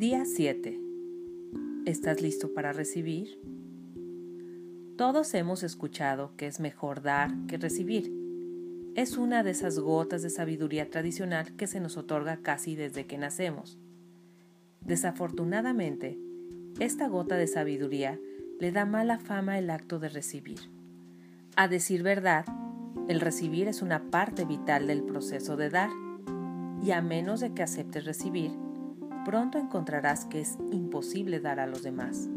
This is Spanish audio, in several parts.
Día 7. ¿Estás listo para recibir? Todos hemos escuchado que es mejor dar que recibir. Es una de esas gotas de sabiduría tradicional que se nos otorga casi desde que nacemos. Desafortunadamente, esta gota de sabiduría le da mala fama el acto de recibir. A decir verdad, el recibir es una parte vital del proceso de dar, y a menos de que aceptes recibir, pronto encontrarás que es imposible dar a los demás.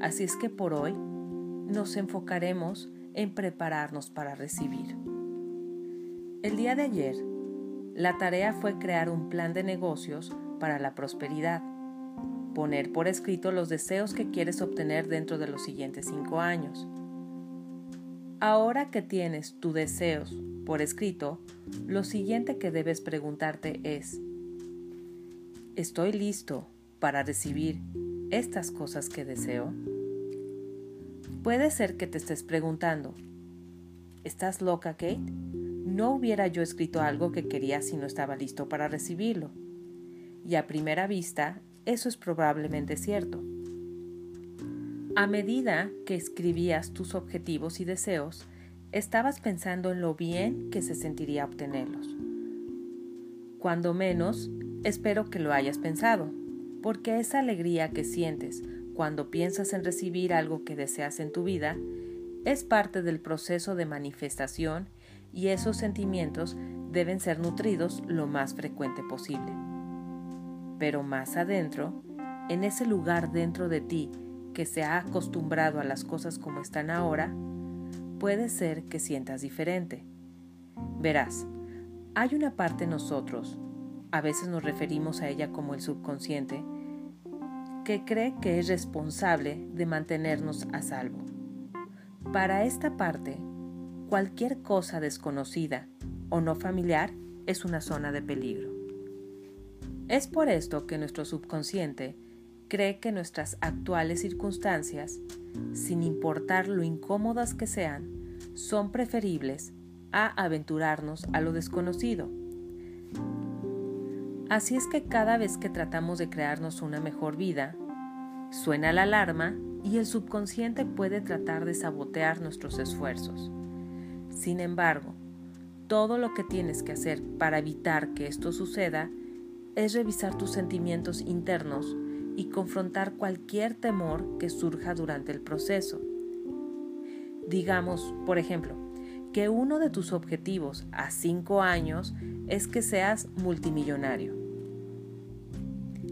Así es que por hoy nos enfocaremos en prepararnos para recibir. El día de ayer, la tarea fue crear un plan de negocios para la prosperidad, poner por escrito los deseos que quieres obtener dentro de los siguientes cinco años. Ahora que tienes tus deseos por escrito, lo siguiente que debes preguntarte es, ¿Estoy listo para recibir estas cosas que deseo? Puede ser que te estés preguntando, ¿estás loca, Kate? No hubiera yo escrito algo que quería si no estaba listo para recibirlo. Y a primera vista, eso es probablemente cierto. A medida que escribías tus objetivos y deseos, estabas pensando en lo bien que se sentiría obtenerlos. Cuando menos, Espero que lo hayas pensado, porque esa alegría que sientes cuando piensas en recibir algo que deseas en tu vida es parte del proceso de manifestación y esos sentimientos deben ser nutridos lo más frecuente posible. Pero más adentro, en ese lugar dentro de ti que se ha acostumbrado a las cosas como están ahora, puede ser que sientas diferente. Verás, hay una parte en nosotros, a veces nos referimos a ella como el subconsciente, que cree que es responsable de mantenernos a salvo. Para esta parte, cualquier cosa desconocida o no familiar es una zona de peligro. Es por esto que nuestro subconsciente cree que nuestras actuales circunstancias, sin importar lo incómodas que sean, son preferibles a aventurarnos a lo desconocido Así es que cada vez que tratamos de crearnos una mejor vida, suena la alarma y el subconsciente puede tratar de sabotear nuestros esfuerzos. Sin embargo, todo lo que tienes que hacer para evitar que esto suceda es revisar tus sentimientos internos y confrontar cualquier temor que surja durante el proceso. Digamos, por ejemplo, que uno de tus objetivos a cinco años es que seas multimillonario.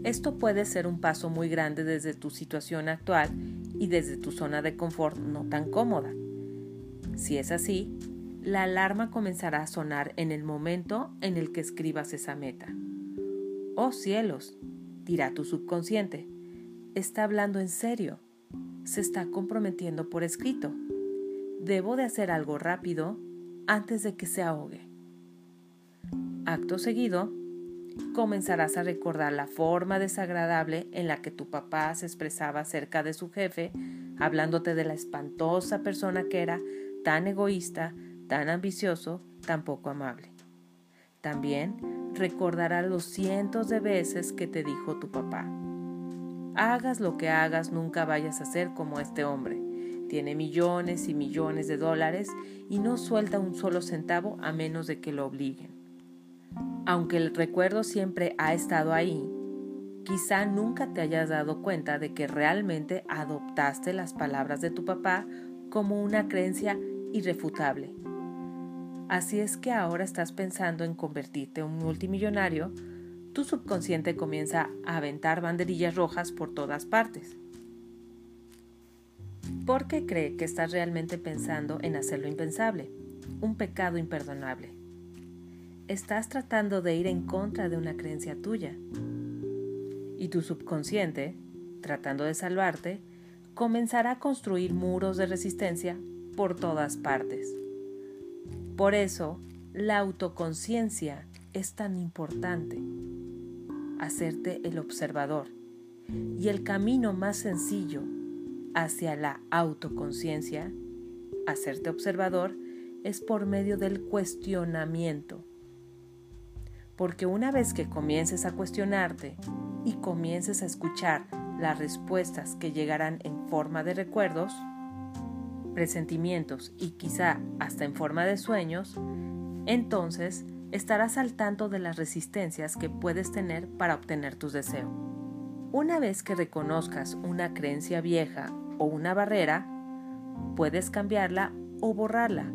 Esto puede ser un paso muy grande desde tu situación actual y desde tu zona de confort no tan cómoda. Si es así, la alarma comenzará a sonar en el momento en el que escribas esa meta. Oh cielos, dirá tu subconsciente, está hablando en serio, se está comprometiendo por escrito. Debo de hacer algo rápido antes de que se ahogue. Acto seguido, comenzarás a recordar la forma desagradable en la que tu papá se expresaba acerca de su jefe, hablándote de la espantosa persona que era, tan egoísta, tan ambicioso, tan poco amable. También recordarás los cientos de veces que te dijo tu papá. Hagas lo que hagas, nunca vayas a ser como este hombre. Tiene millones y millones de dólares y no suelta un solo centavo a menos de que lo obliguen. Aunque el recuerdo siempre ha estado ahí, quizá nunca te hayas dado cuenta de que realmente adoptaste las palabras de tu papá como una creencia irrefutable. Así es que ahora estás pensando en convertirte en un multimillonario, tu subconsciente comienza a aventar banderillas rojas por todas partes. ¿Por qué cree que estás realmente pensando en hacer lo impensable, un pecado imperdonable estás tratando de ir en contra de una creencia tuya. Y tu subconsciente, tratando de salvarte, comenzará a construir muros de resistencia por todas partes. Por eso, la autoconciencia es tan importante. Hacerte el observador. Y el camino más sencillo hacia la autoconciencia, hacerte observador, es por medio del cuestionamiento porque una vez que comiences a cuestionarte y comiences a escuchar las respuestas que llegarán en forma de recuerdos, presentimientos y quizá hasta en forma de sueños, entonces estarás al tanto de las resistencias que puedes tener para obtener tus deseos. Una vez que reconozcas una creencia vieja o una barrera, puedes cambiarla o borrarla,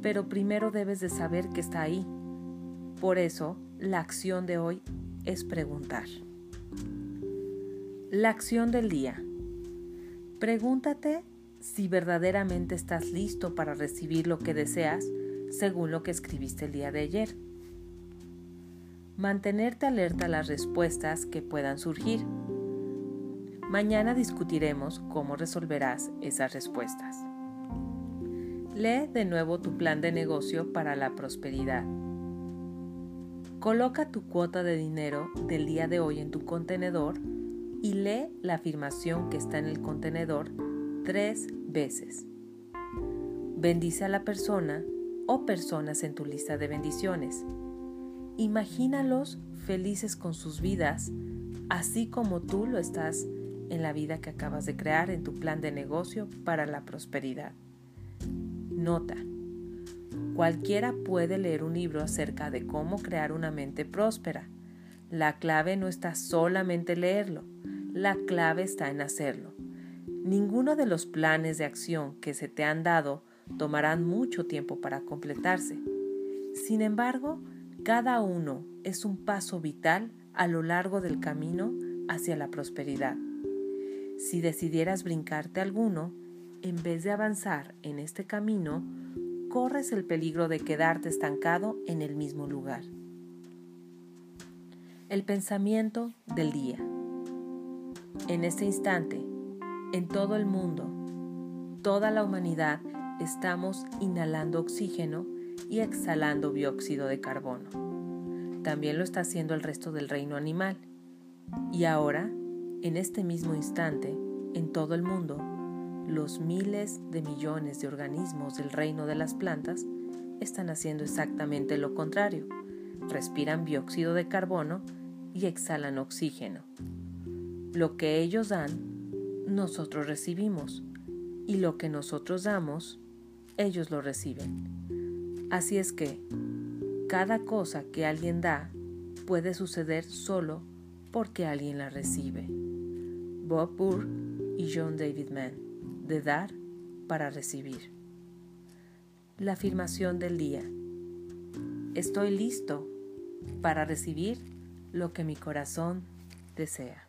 pero primero debes de saber que está ahí. Por eso, la acción de hoy es preguntar. La acción del día. Pregúntate si verdaderamente estás listo para recibir lo que deseas según lo que escribiste el día de ayer. Mantenerte alerta a las respuestas que puedan surgir. Mañana discutiremos cómo resolverás esas respuestas. Lee de nuevo tu plan de negocio para la prosperidad. Coloca tu cuota de dinero del día de hoy en tu contenedor y lee la afirmación que está en el contenedor tres veces. Bendice a la persona o personas en tu lista de bendiciones. Imagínalos felices con sus vidas, así como tú lo estás en la vida que acabas de crear en tu plan de negocio para la prosperidad. Nota. Cualquiera puede leer un libro acerca de cómo crear una mente próspera. La clave no está solamente leerlo, la clave está en hacerlo. Ninguno de los planes de acción que se te han dado tomarán mucho tiempo para completarse. Sin embargo, cada uno es un paso vital a lo largo del camino hacia la prosperidad. Si decidieras brincarte alguno, en vez de avanzar en este camino, corres el peligro de quedarte estancado en el mismo lugar. El pensamiento del día. En este instante, en todo el mundo, toda la humanidad estamos inhalando oxígeno y exhalando dióxido de carbono. También lo está haciendo el resto del reino animal. Y ahora, en este mismo instante, en todo el mundo, los miles de millones de organismos del reino de las plantas están haciendo exactamente lo contrario. Respiran dióxido de carbono y exhalan oxígeno. Lo que ellos dan, nosotros recibimos, y lo que nosotros damos, ellos lo reciben. Así es que, cada cosa que alguien da puede suceder solo porque alguien la recibe. Bob Burr y John David Mann, de dar para recibir. La afirmación del día. Estoy listo para recibir lo que mi corazón desea.